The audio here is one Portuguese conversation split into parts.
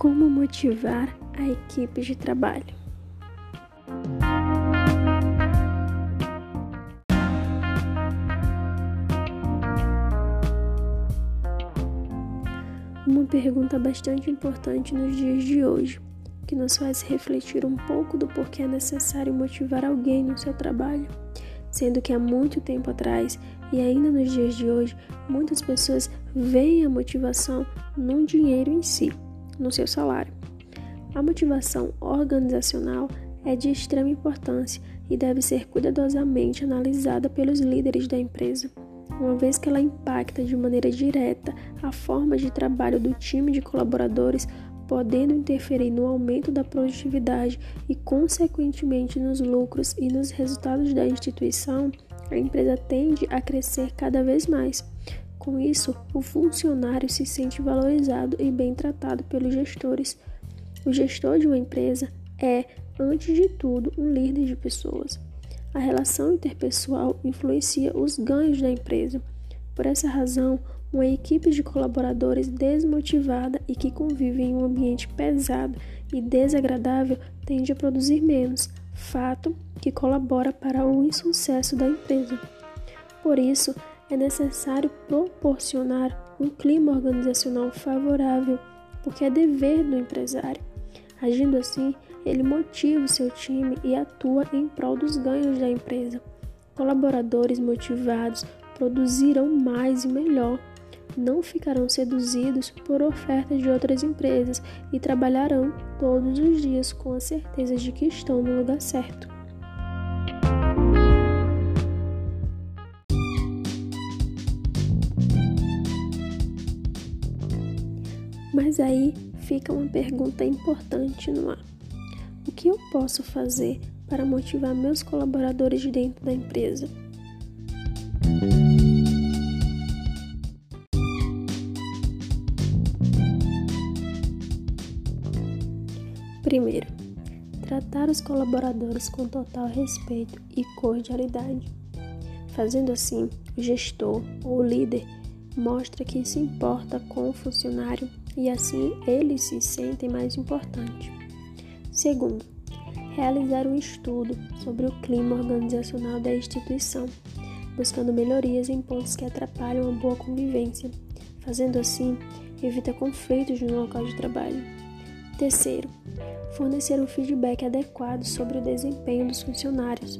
Como motivar a equipe de trabalho? Uma pergunta bastante importante nos dias de hoje, que nos faz refletir um pouco do porquê é necessário motivar alguém no seu trabalho, sendo que há muito tempo atrás e ainda nos dias de hoje, muitas pessoas veem a motivação no dinheiro em si, no seu salário. A motivação organizacional é de extrema importância e deve ser cuidadosamente analisada pelos líderes da empresa, uma vez que ela impacta de maneira direta a forma de trabalho do time de colaboradores podendo interferir no aumento da produtividade e, consequentemente, nos lucros e nos resultados da instituição, a empresa tende a crescer cada vez mais. Com isso, o funcionário se sente valorizado e bem tratado pelos gestores. O gestor de uma empresa é, antes de tudo, um líder de pessoas. A relação interpessoal influencia os ganhos da empresa. Por essa razão, uma equipe de colaboradores desmotivada e que convive em um ambiente pesado e desagradável tende a produzir menos, fato que colabora para o insucesso da empresa. Por isso, é necessário proporcionar um clima organizacional favorável, porque é dever do empresário. Agindo assim, ele motiva o seu time e atua em prol dos ganhos da empresa. Colaboradores motivados produzirão mais e melhor não ficarão seduzidos por ofertas de outras empresas e trabalharão todos os dias com a certeza de que estão no lugar certo. Mas aí fica uma pergunta importante no ar. O que eu posso fazer para motivar meus colaboradores dentro da empresa? Primeiro, tratar os colaboradores com total respeito e cordialidade. Fazendo assim, o gestor ou líder mostra que se importa com o funcionário e assim eles se sentem mais importantes. Segundo, realizar um estudo sobre o clima organizacional da instituição, buscando melhorias em pontos que atrapalham a boa convivência. Fazendo assim, evita conflitos no local de trabalho. Terceiro, fornecer um feedback adequado sobre o desempenho dos funcionários.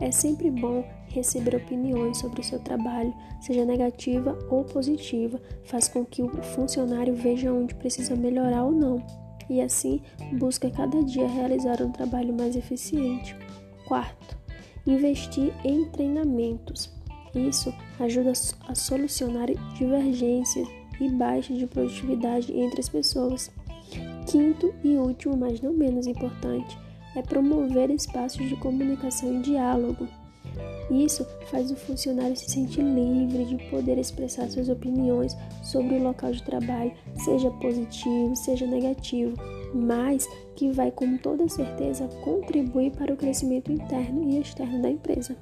É sempre bom receber opiniões sobre o seu trabalho, seja negativa ou positiva, faz com que o funcionário veja onde precisa melhorar ou não, e assim busca cada dia realizar um trabalho mais eficiente. Quarto, investir em treinamentos. Isso ajuda a solucionar divergências e baixa de produtividade entre as pessoas. Quinto e último, mas não menos importante, é promover espaços de comunicação e diálogo. Isso faz o funcionário se sentir livre de poder expressar suas opiniões sobre o local de trabalho, seja positivo, seja negativo, mas que vai com toda certeza contribuir para o crescimento interno e externo da empresa.